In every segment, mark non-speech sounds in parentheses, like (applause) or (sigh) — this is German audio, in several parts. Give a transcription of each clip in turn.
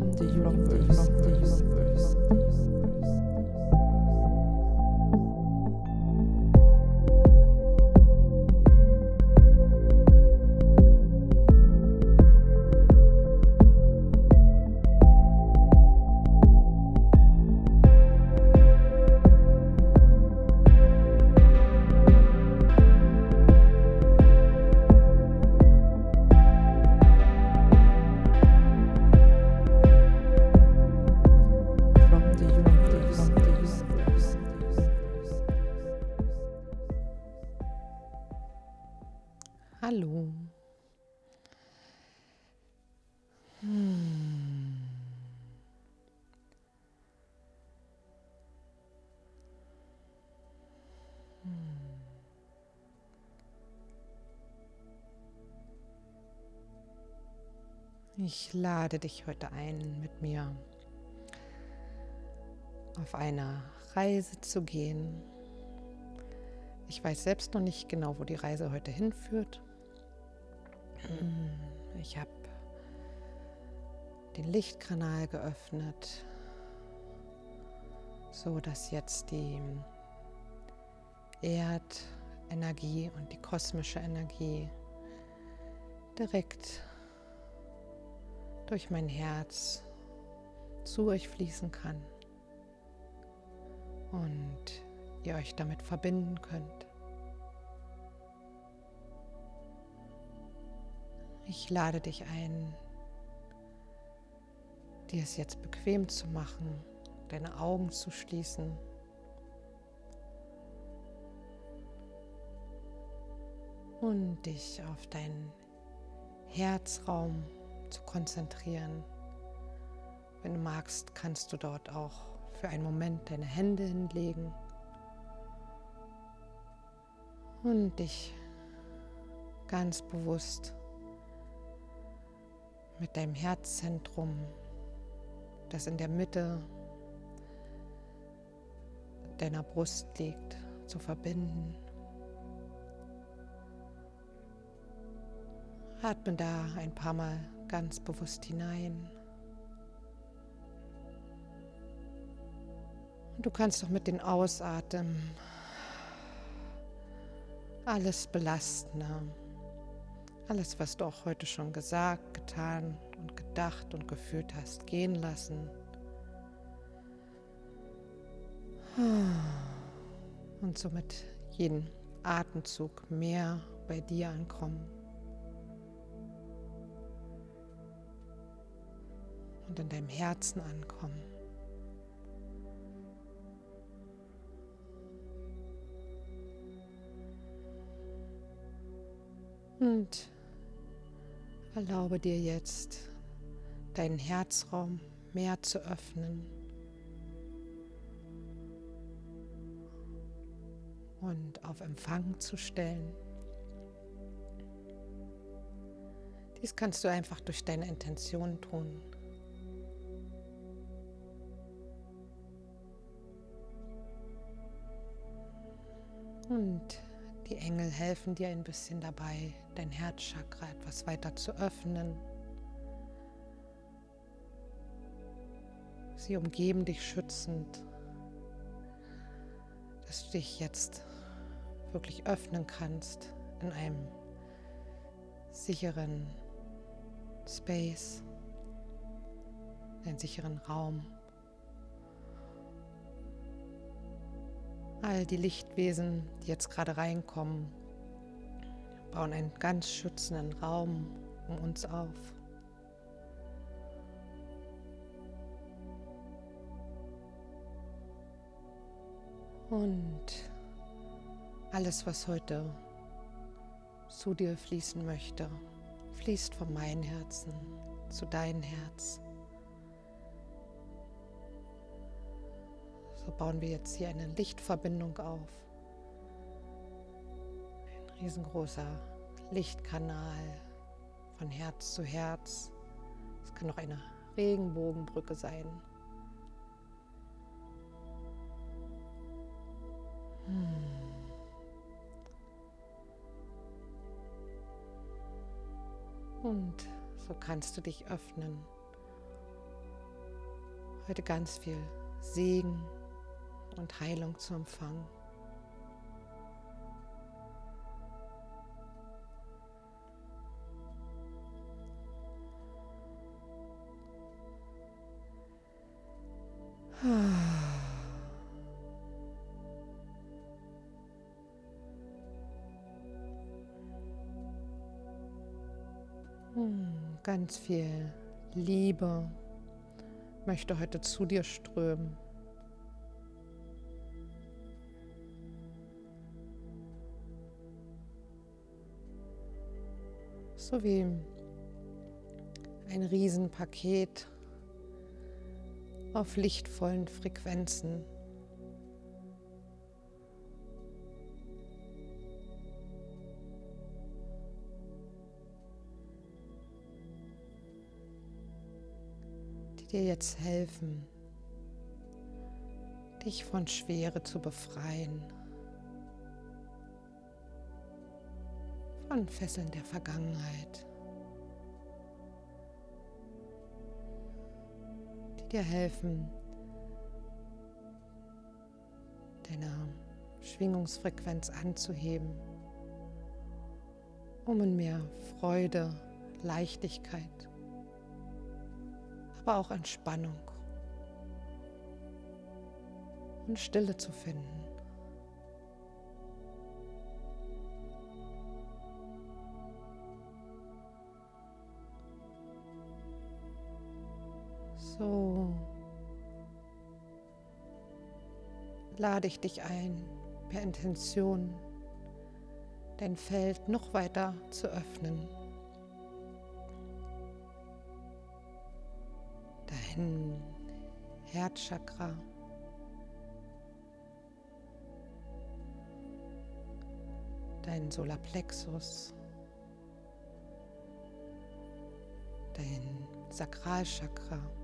from the universe. Ich lade dich heute ein, mit mir auf eine Reise zu gehen. Ich weiß selbst noch nicht genau, wo die Reise heute hinführt. Hm, Ich habe den Lichtkanal geöffnet, so dass jetzt die Erdenergie und die kosmische Energie direkt durch mein Herz zu euch fließen kann und ihr euch damit verbinden könnt. Ich lade dich ein, dir es jetzt bequem zu machen, deine Augen zu schließen. Und dich auf deinen Herzraum zu konzentrieren. Wenn du magst, kannst du dort auch für einen Moment deine Hände hinlegen und dich ganz bewusst mit deinem Herzzentrum, das in der Mitte deiner Brust liegt, zu verbinden. Atme da ein paar Mal ganz bewusst hinein. Und du kannst auch mit den Ausatmen alles Belastende, alles, was du auch heute schon gesagt, getan und gedacht und gefühlt hast, gehen lassen. Und somit jeden Atemzug mehr bei dir ankommen. Und in deinem Herzen ankommen. Und erlaube dir jetzt, deinen Herzraum mehr zu öffnen und auf Empfang zu stellen. Dies kannst du einfach durch deine Intention tun. Und die Engel helfen dir ein bisschen dabei, dein Herzchakra etwas weiter zu öffnen. Sie umgeben dich schützend, dass du dich jetzt wirklich öffnen kannst in einem sicheren Space, einen sicheren Raum. All die Lichtwesen, die jetzt gerade reinkommen, bauen einen ganz schützenden Raum um uns auf. Und alles, was heute zu dir fließen möchte, fließt von meinem Herzen zu deinem Herz. So bauen wir jetzt hier eine Lichtverbindung auf. Ein riesengroßer Lichtkanal von Herz zu Herz. Es kann auch eine Regenbogenbrücke sein. Und so kannst du dich öffnen heute ganz viel Segen und Heilung zu empfangen. (sighs) Hm, ganz viel Liebe möchte heute zu dir strömen. So wie ein Riesenpaket auf lichtvollen Frequenzen. die dir jetzt helfen, dich von Schwere zu befreien, von Fesseln der Vergangenheit. dir helfen, deine Schwingungsfrequenz anzuheben, um in mehr Freude, Leichtigkeit, aber auch Entspannung und Stille zu finden. So lade ich dich ein, per Intention dein Feld noch weiter zu öffnen. Dein Herzchakra. Dein Solarplexus. Dein Sakralchakra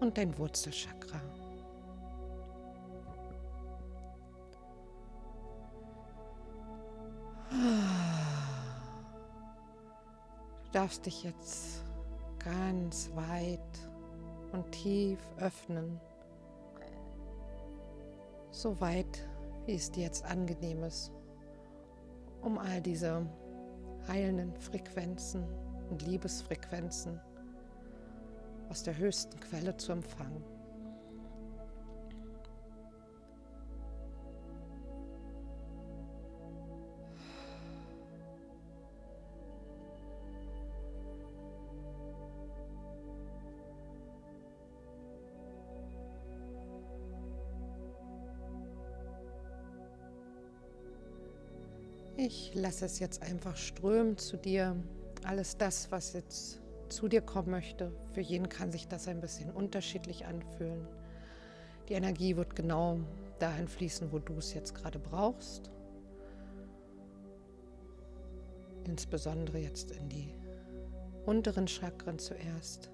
und dein Wurzelchakra. Du darfst dich jetzt ganz weit und tief öffnen, so weit, wie es dir jetzt angenehm ist, um all diese heilenden Frequenzen und Liebesfrequenzen aus der höchsten Quelle zu empfangen. Ich lasse es jetzt einfach strömen zu dir. Alles das, was jetzt zu dir kommen möchte. Für jeden kann sich das ein bisschen unterschiedlich anfühlen. Die Energie wird genau dahin fließen, wo du es jetzt gerade brauchst. Insbesondere jetzt in die unteren Chakren zuerst.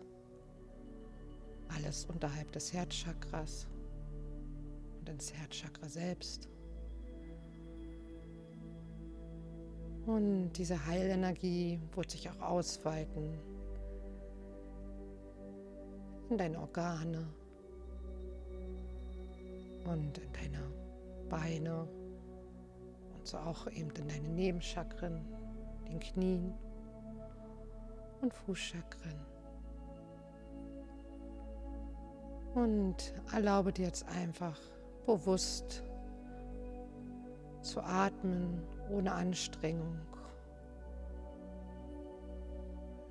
Alles unterhalb des Herzchakras und ins Herzchakra selbst. Und diese Heilenergie wird sich auch ausweiten in deine Organe und in deine Beine und so auch eben in deine Nebenchakren, den Knien und Fußchakren. Und erlaube dir jetzt einfach bewusst zu atmen ohne Anstrengung,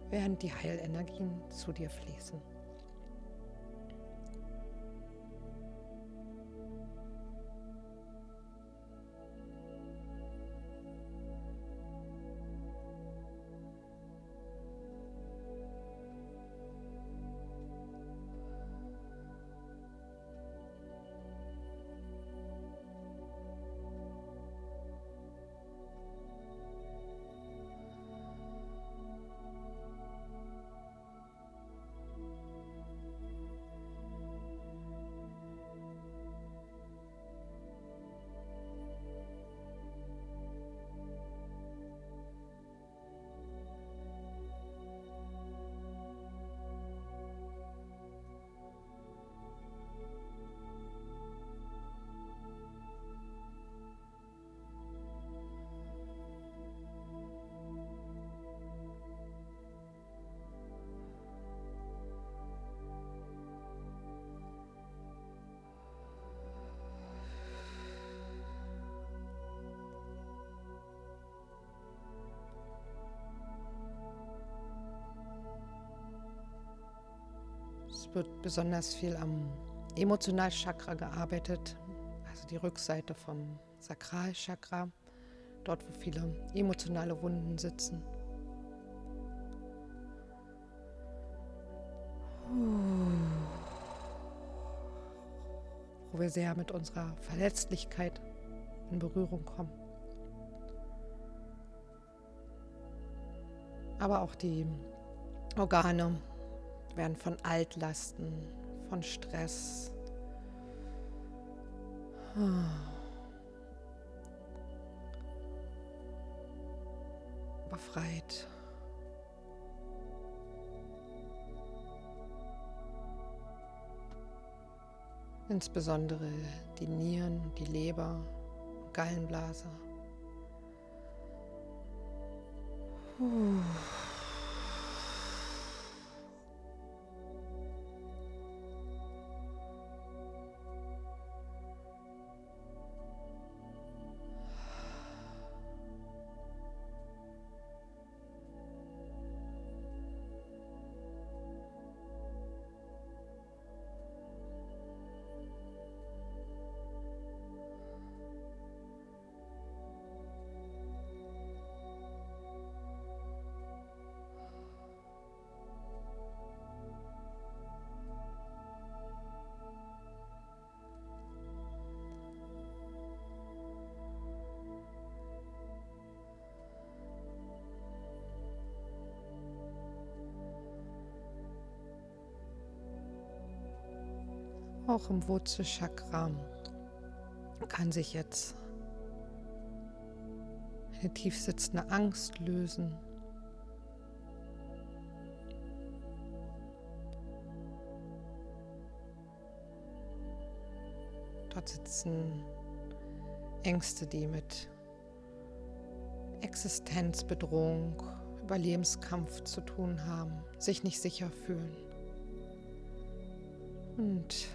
während die Heilenergien zu dir fließen. Wird besonders viel am Emotionalchakra gearbeitet, also die Rückseite vom Sakralchakra, dort wo viele emotionale Wunden sitzen. Wo wir sehr mit unserer Verletzlichkeit in Berührung kommen. Aber auch die Organe werden von Altlasten, von Stress befreit. Insbesondere die Nieren, die Leber, Gallenblase. Puh. Auch im Wurzelchakra kann sich jetzt eine tief sitzende Angst lösen. Dort sitzen Ängste, die mit Existenzbedrohung, Überlebenskampf zu tun haben, sich nicht sicher fühlen. Und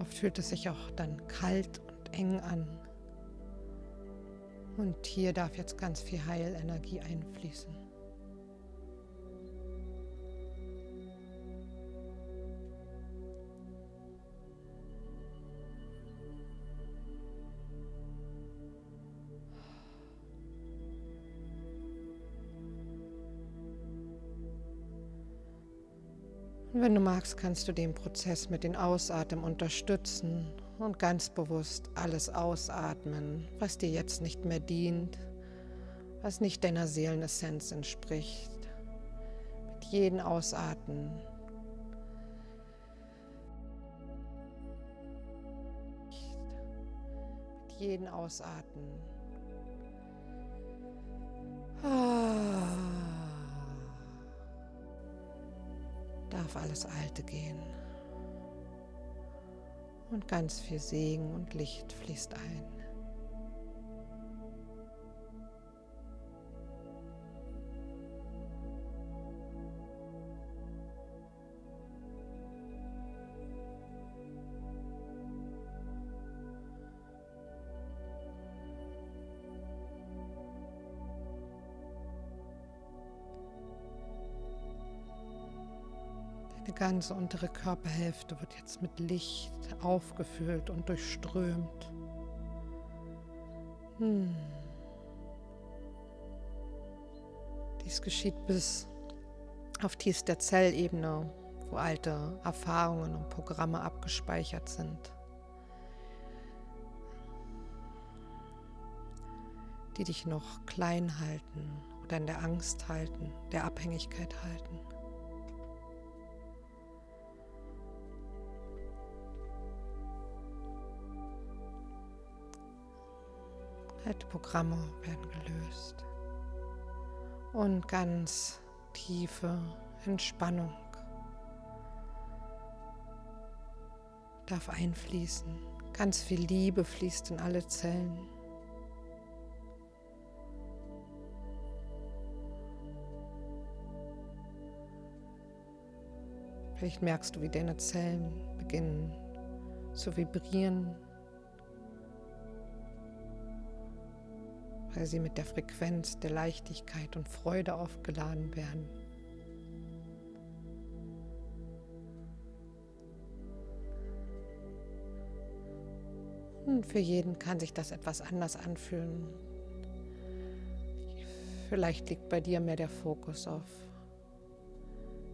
Oft fühlt es sich auch dann kalt und eng an. Und hier darf jetzt ganz viel Heilenergie einfließen. Wenn du magst, kannst du den Prozess mit den Ausatmen unterstützen und ganz bewusst alles ausatmen, was dir jetzt nicht mehr dient, was nicht deiner Seelenessenz entspricht. Mit jedem Ausatmen mit jedem Ausatmen. Ah. Darf alles Alte gehen. Und ganz viel Segen und Licht fließt ein. Ganze untere Körperhälfte wird jetzt mit Licht aufgefüllt und durchströmt. Hm. Dies geschieht bis auf tiefster Zellebene, wo alte Erfahrungen und Programme abgespeichert sind, die dich noch klein halten oder in der Angst halten, der Abhängigkeit halten. Alte Programme werden gelöst. Und ganz tiefe Entspannung darf einfließen. Ganz viel Liebe fließt in alle Zellen. Vielleicht merkst du, wie deine Zellen beginnen zu vibrieren weil sie mit der Frequenz der Leichtigkeit und Freude aufgeladen werden. Und für jeden kann sich das etwas anders anfühlen. Vielleicht liegt bei dir mehr der Fokus auf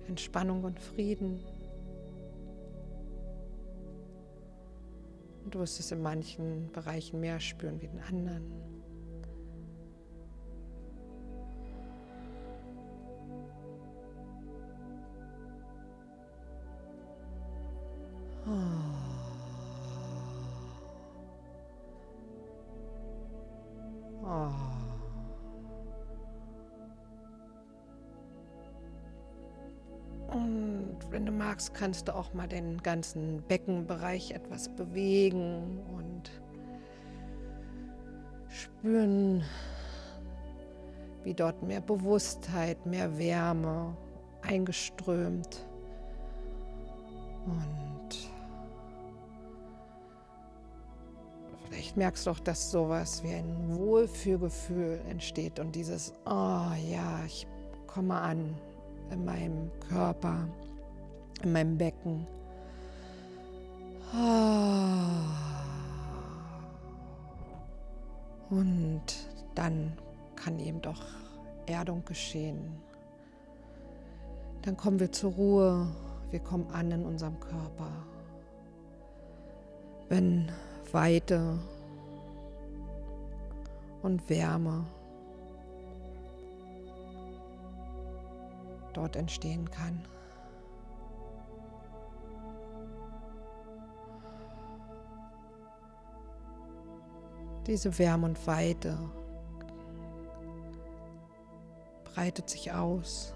Entspannung und Frieden. Und du wirst es in manchen Bereichen mehr spüren wie in anderen. Magst, kannst du auch mal den ganzen Beckenbereich etwas bewegen und spüren, wie dort mehr Bewusstheit, mehr Wärme eingeströmt. Und vielleicht merkst du auch, dass sowas wie ein Wohlfühlgefühl entsteht und dieses, oh ja, ich komme an in meinem Körper in meinem Becken. Und dann kann eben doch Erdung geschehen. Dann kommen wir zur Ruhe, wir kommen an in unserem Körper. Wenn Weite und Wärme dort entstehen kann. Diese Wärme und Weite breitet sich aus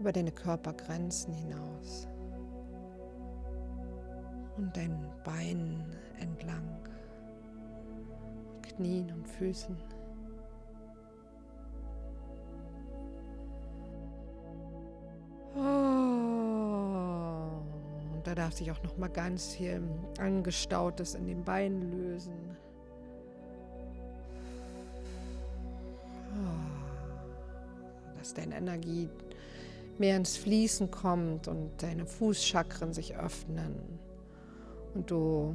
über deine Körpergrenzen hinaus und deinen Beinen entlang, Knien und Füßen. Da darf sich auch noch mal ganz viel Angestautes in den Beinen lösen. Dass deine Energie mehr ins Fließen kommt und deine Fußchakren sich öffnen und du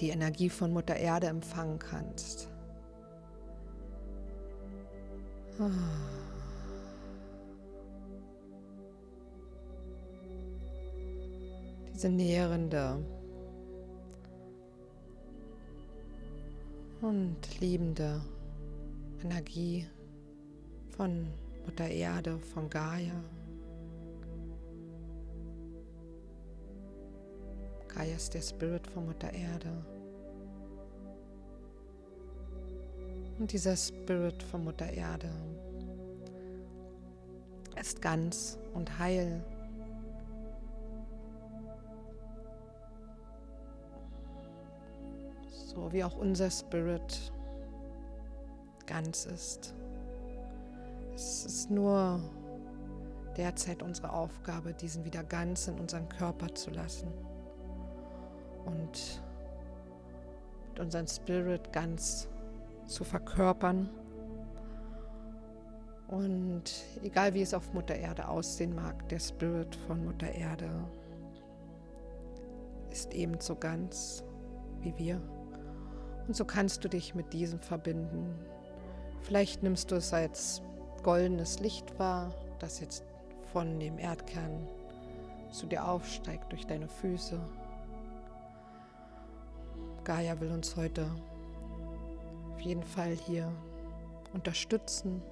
die Energie von Mutter Erde empfangen kannst. Ah. Diese nährende und liebende Energie von Mutter Erde, von Gaia. Gaia ist der Spirit von Mutter Erde. Und dieser Spirit von Mutter Erde ist ganz und heil so wie auch unser Spirit ganz ist. Es ist nur derzeit unsere Aufgabe, diesen wieder ganz in unseren Körper zu lassen und mit unserem Spirit ganz zu verkörpern. Und egal wie es auf Mutter Erde aussehen mag, der Spirit von Mutter Erde ist ebenso ganz wie wir. Und so kannst du dich mit diesem verbinden. Vielleicht nimmst du es als goldenes Licht wahr, das jetzt von dem Erdkern zu dir aufsteigt durch deine Füße. Gaia will uns heute auf jeden Fall hier unterstützen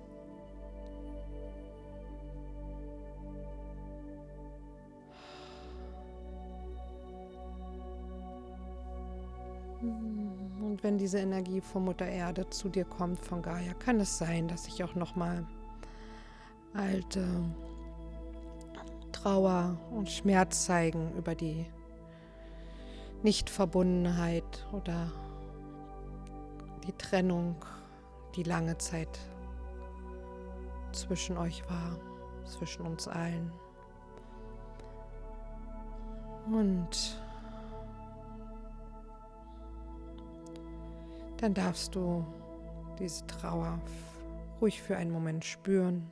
Wenn diese Energie von Mutter Erde zu dir kommt, von Gaia, kann es sein, dass sich auch nochmal alte Trauer und Schmerz zeigen über die Nichtverbundenheit oder die Trennung, die lange Zeit zwischen euch war, zwischen uns allen. Und dann darfst du diese Trauer ruhig für einen Moment spüren.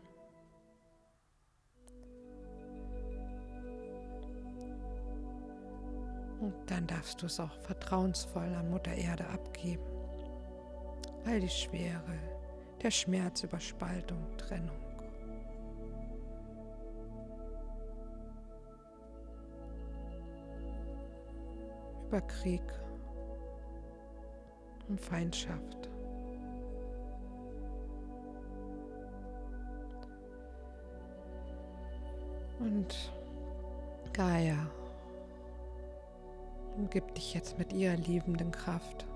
Und dann darfst du es auch vertrauensvoll an Mutter Erde abgeben. All die Schwere, der Schmerz über Spaltung, Trennung. Über Krieg und Feindschaft. Und Gaia umgibt dich jetzt mit ihrer liebenden Kraft.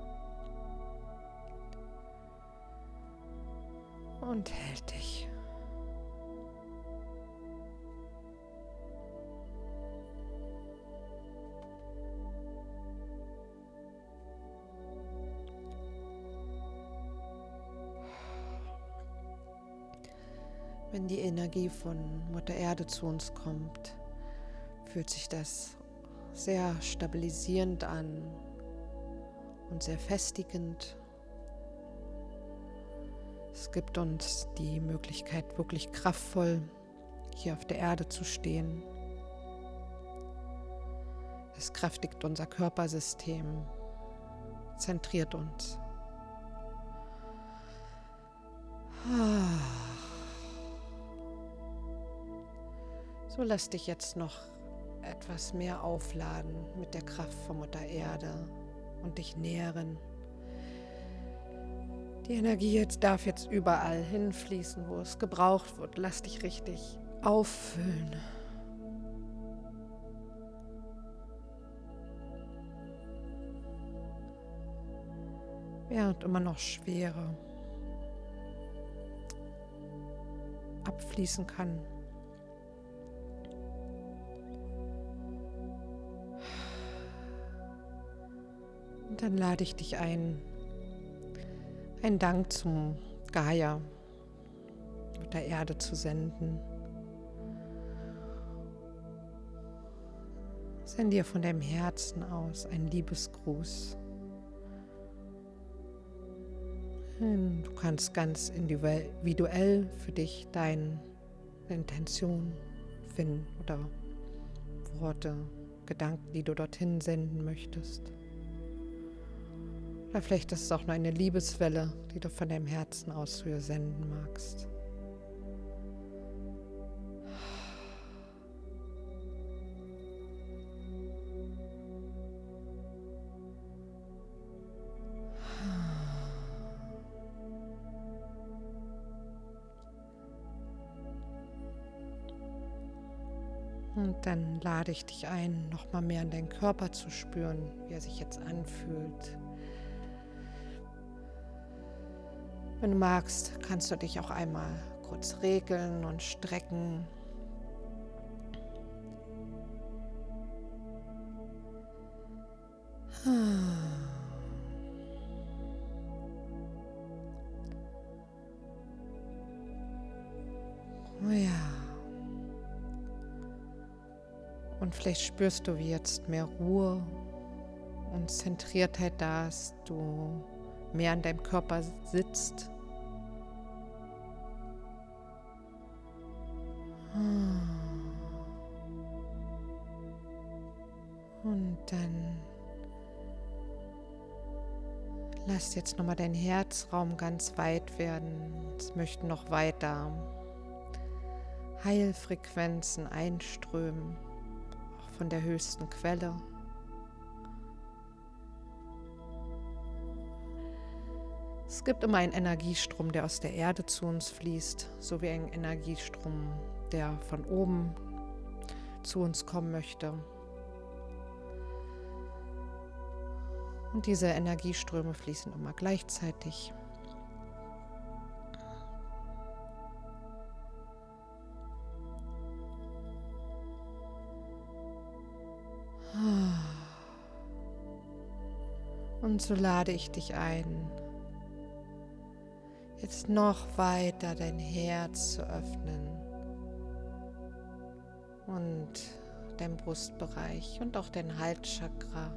Und hält dich. Wenn die Energie von Mutter Erde zu uns kommt, fühlt sich das sehr stabilisierend an und sehr festigend. Es gibt uns die Möglichkeit, wirklich kraftvoll hier auf der Erde zu stehen. Es kräftigt unser Körpersystem, zentriert uns. Ah. So lass dich jetzt noch etwas mehr aufladen mit der Kraft von Mutter Erde und dich nähren. Die Energie jetzt darf jetzt überall hinfließen, wo es gebraucht wird. Lass dich richtig auffüllen. Während immer noch Schwere abfließen kann. Dann lade ich dich ein, einen Dank zum Gaia, der Erde zu senden. Send dir von deinem Herzen aus einen Liebesgruß. Du kannst ganz individuell für dich deine Intention finden oder Worte, Gedanken, die du dorthin senden möchtest. Oder vielleicht ist es auch nur eine Liebeswelle, die du von deinem Herzen aus zu ihr senden magst. Und dann lade ich dich ein, noch mal mehr in deinen Körper zu spüren, wie er sich jetzt anfühlt, Wenn du magst, kannst du dich auch einmal kurz regeln und strecken. Oh ja. Und vielleicht spürst du, wie jetzt mehr Ruhe und Zentriertheit da ist, du mehr an deinem Körper sitzt. Und dann lass jetzt nochmal dein Herzraum ganz weit werden. Es möchten noch weiter Heilfrequenzen einströmen, auch von der höchsten Quelle. Es gibt immer einen Energiestrom, der aus der Erde zu uns fließt, sowie einen Energiestrom, der von oben zu uns kommen möchte. Und diese Energieströme fließen immer gleichzeitig. Und so lade ich dich ein, jetzt noch weiter dein Herz zu öffnen und dein Brustbereich und auch dein Halschakra.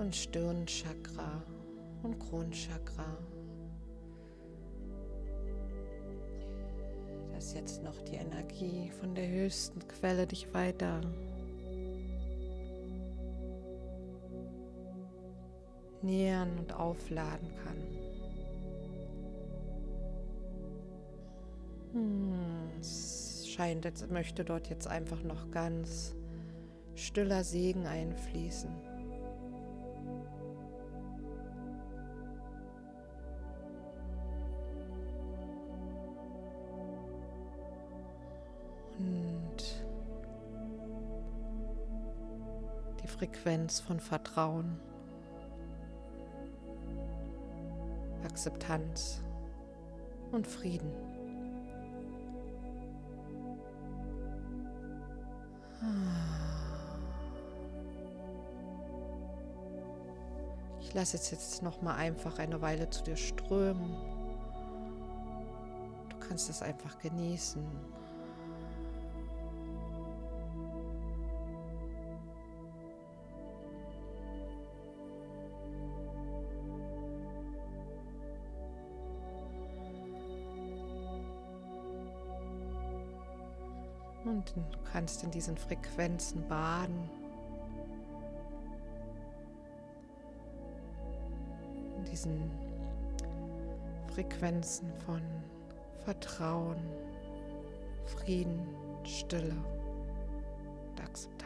und Stirnchakra und Kronchakra. Dass jetzt noch die Energie von der höchsten Quelle dich weiter nähern und aufladen kann. Scheint, als möchte dort jetzt einfach noch ganz stiller Segen einfließen. Und die Frequenz von Vertrauen. Akzeptanz und Frieden. Ich lasse es jetzt noch mal einfach eine Weile zu dir strömen. Du kannst es einfach genießen. Und du kannst in diesen Frequenzen baden. Diesen Frequenzen von Vertrauen, Frieden, Stille und Akzeptanz.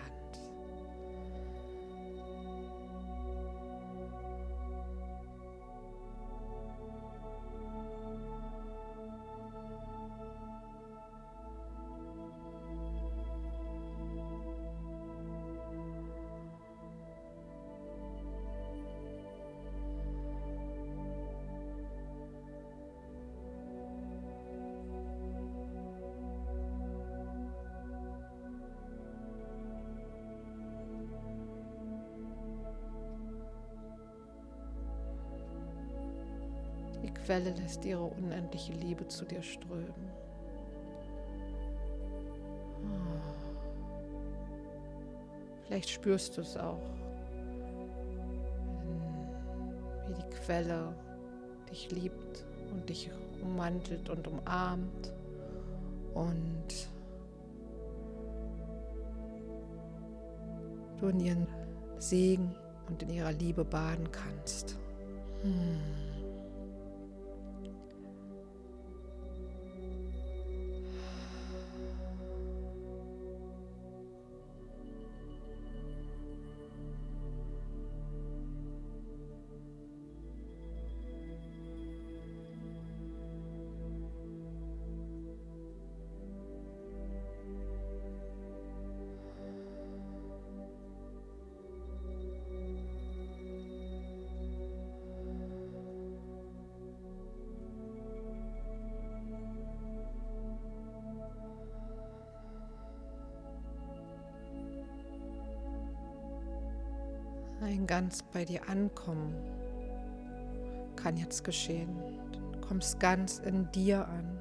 Quelle lässt ihre unendliche Liebe zu dir strömen. Vielleicht spürst du es auch, wie die Quelle dich liebt und dich ummantelt und umarmt und du in ihren Segen und in ihrer Liebe baden kannst. Hm. Ganz bei dir ankommen kann jetzt geschehen. Du kommst ganz in dir an.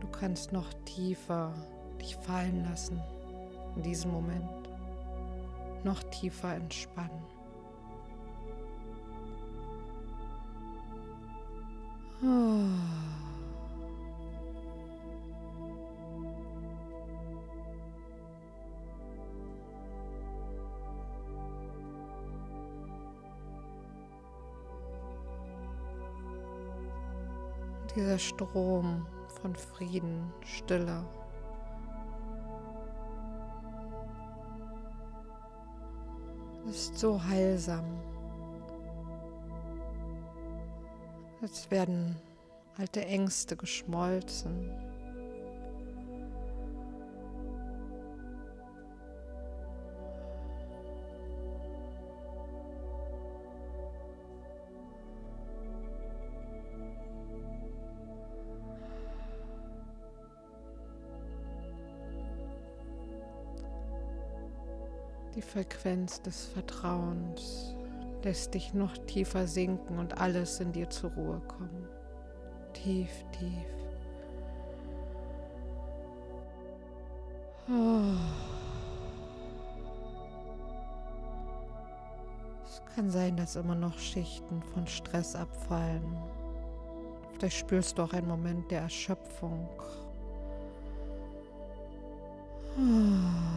Du kannst noch tiefer dich fallen lassen in diesem Moment. Noch tiefer entspannen. Oh. Dieser Strom von Frieden, Stille. Ist so heilsam. Jetzt werden alte Ängste geschmolzen. Die Frequenz des Vertrauens lässt dich noch tiefer sinken und alles in dir zur Ruhe kommen. Tief, tief. Oh. Es kann sein, dass immer noch Schichten von Stress abfallen. Vielleicht spürst du auch einen Moment der Erschöpfung. Oh.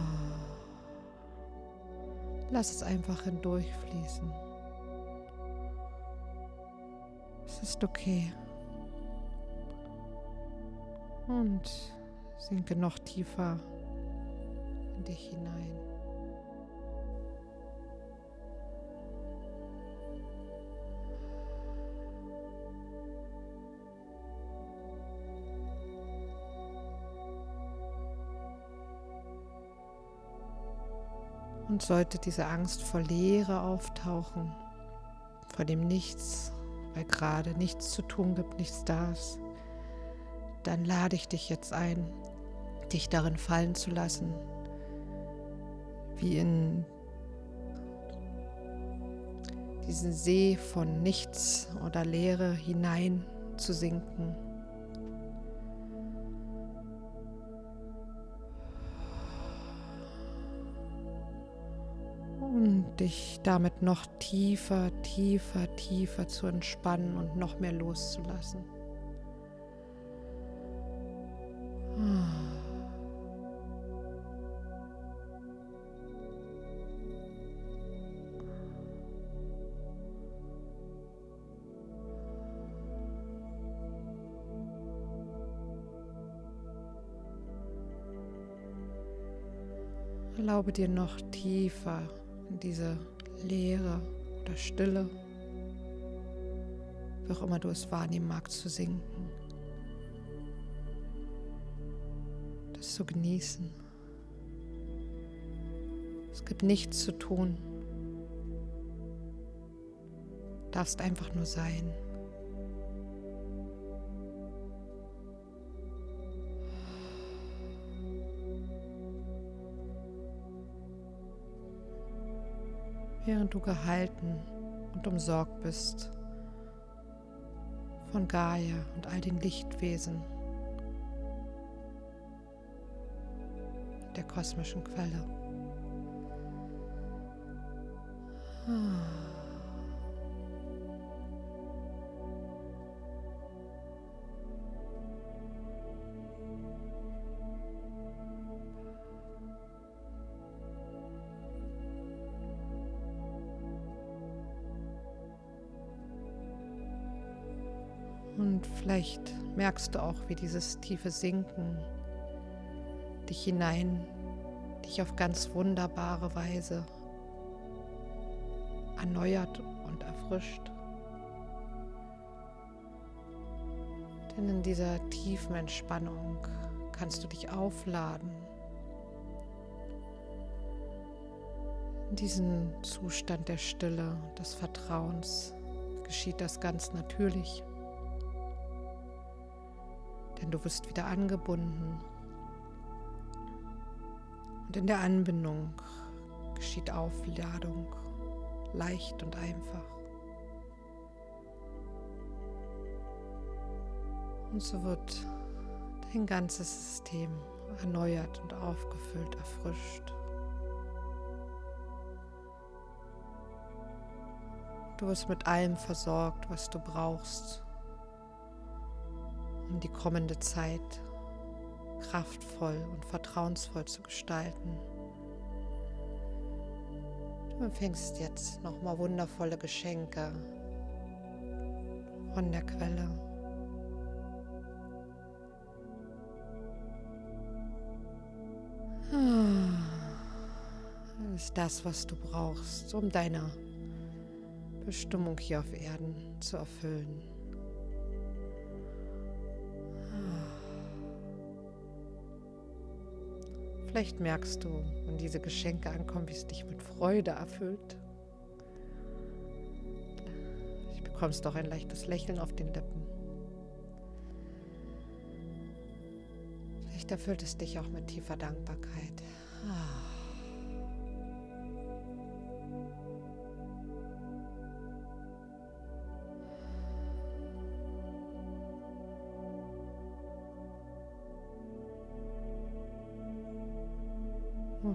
Lass es einfach hindurchfließen. Es ist okay. Und sinke noch tiefer in dich hinein. Und sollte diese Angst vor Leere auftauchen, vor dem Nichts, weil gerade nichts zu tun gibt, nichts da ist, dann lade ich dich jetzt ein, dich darin fallen zu lassen, wie in diesen See von Nichts oder Leere hinein zu sinken. Dich damit noch tiefer, tiefer, tiefer zu entspannen und noch mehr loszulassen. Erlaube dir noch tiefer in diese Leere oder Stille, wie auch immer du es wahrnehmen magst, zu sinken. Das zu genießen. Es gibt nichts zu tun. Du darfst einfach nur sein. Während du gehalten und umsorgt bist von Gaia und all den Lichtwesen der kosmischen Quelle. Ah. Merkst du auch, wie dieses tiefe Sinken dich hinein, dich auf ganz wunderbare Weise erneuert und erfrischt. Denn in dieser tiefen Entspannung kannst du dich aufladen. In diesem Zustand der Stille, des Vertrauens geschieht das ganz natürlich denn du wirst wieder angebunden. Und in der Anbindung geschieht Aufladung leicht und einfach. Und so wird dein ganzes System erneuert und aufgefüllt, erfrischt. Du wirst mit allem versorgt, was du brauchst, um die kommende Zeit kraftvoll und vertrauensvoll zu gestalten. Du empfängst jetzt nochmal wundervolle Geschenke von der Quelle. Das ist das, was du brauchst, um deine Bestimmung hier auf Erden zu erfüllen. Vielleicht merkst du, wenn diese Geschenke ankommen, wie es dich mit Freude erfüllt. Ich bekommst doch ein leichtes Lächeln auf den Lippen. Vielleicht erfüllt es dich auch mit tiefer Dankbarkeit. Ah.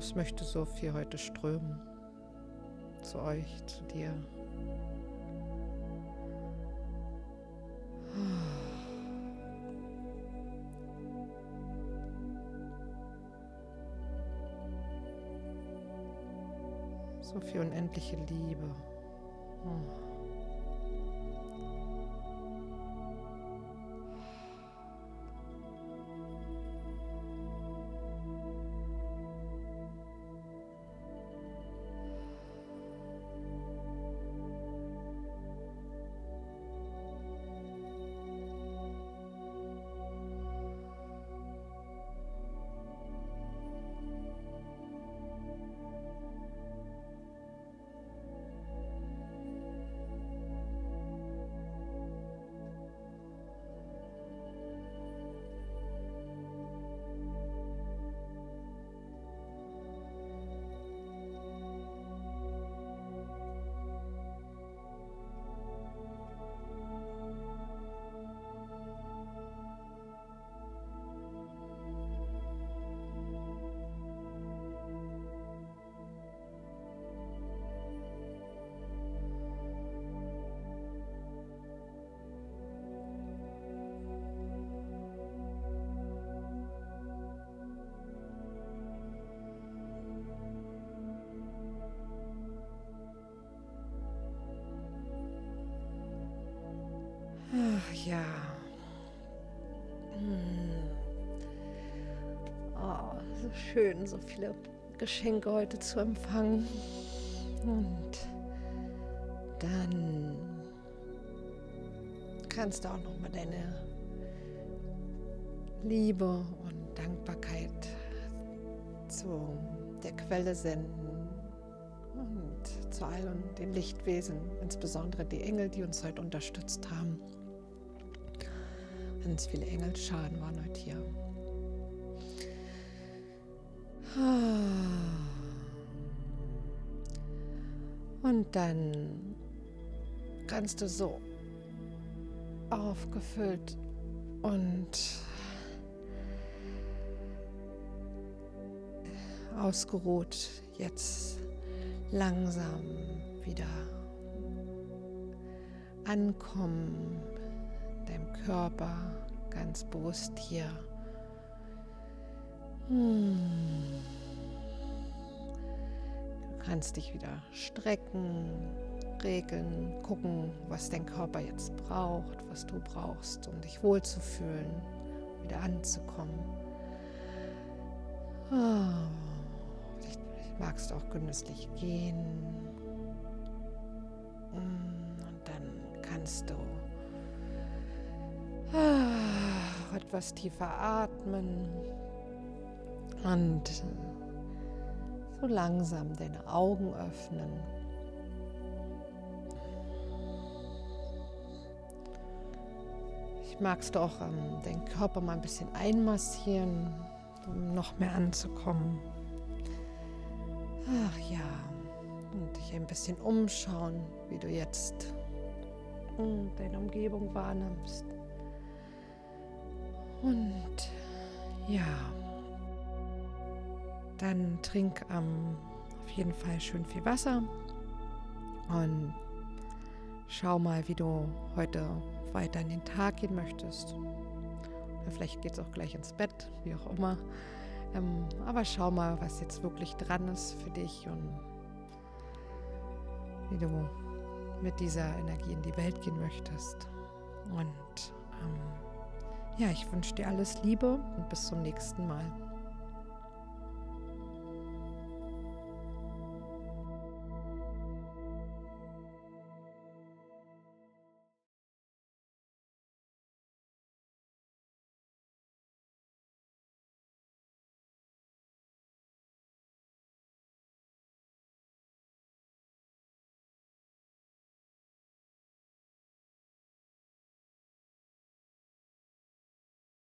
Es möchte so viel heute strömen. Zu euch, zu dir. So viel unendliche Liebe. Ja. Hm. Oh, so schön, so viele Geschenke heute zu empfangen. Und dann kannst du auch noch mal deine Liebe und Dankbarkeit zu der Quelle senden und zu allen den Lichtwesen, insbesondere die Engel, die uns heute unterstützt haben. Ganz viele Engelscharen waren heute hier. Und dann kannst du so aufgefüllt und ausgeruht jetzt langsam wieder ankommen deinem Körper ganz bewusst hier. Hm. Du kannst dich wieder strecken, regeln, gucken, was dein Körper jetzt braucht, was du brauchst, um dich wohlzufühlen, wieder anzukommen. Oh. Vielleicht magst du auch genüsslich gehen. Hm, und dann kannst du etwas tiefer atmen und so langsam deine Augen öffnen. Ich magst du auch ähm, den Körper mal ein bisschen einmassieren, um noch mehr anzukommen. Ach ja, und dich ein bisschen umschauen, wie du jetzt hm, deine Umgebung wahrnimmst. Und ja, dann trink ähm, auf jeden Fall schön viel Wasser und schau mal, wie du heute weiter in den Tag gehen möchtest. Oder vielleicht geht es auch gleich ins Bett, wie auch immer. Ähm, aber schau mal, was jetzt wirklich dran ist für dich und wie du mit dieser Energie in die Welt gehen möchtest. Und ähm, ja, ich wünsche dir alles Liebe und bis zum nächsten Mal.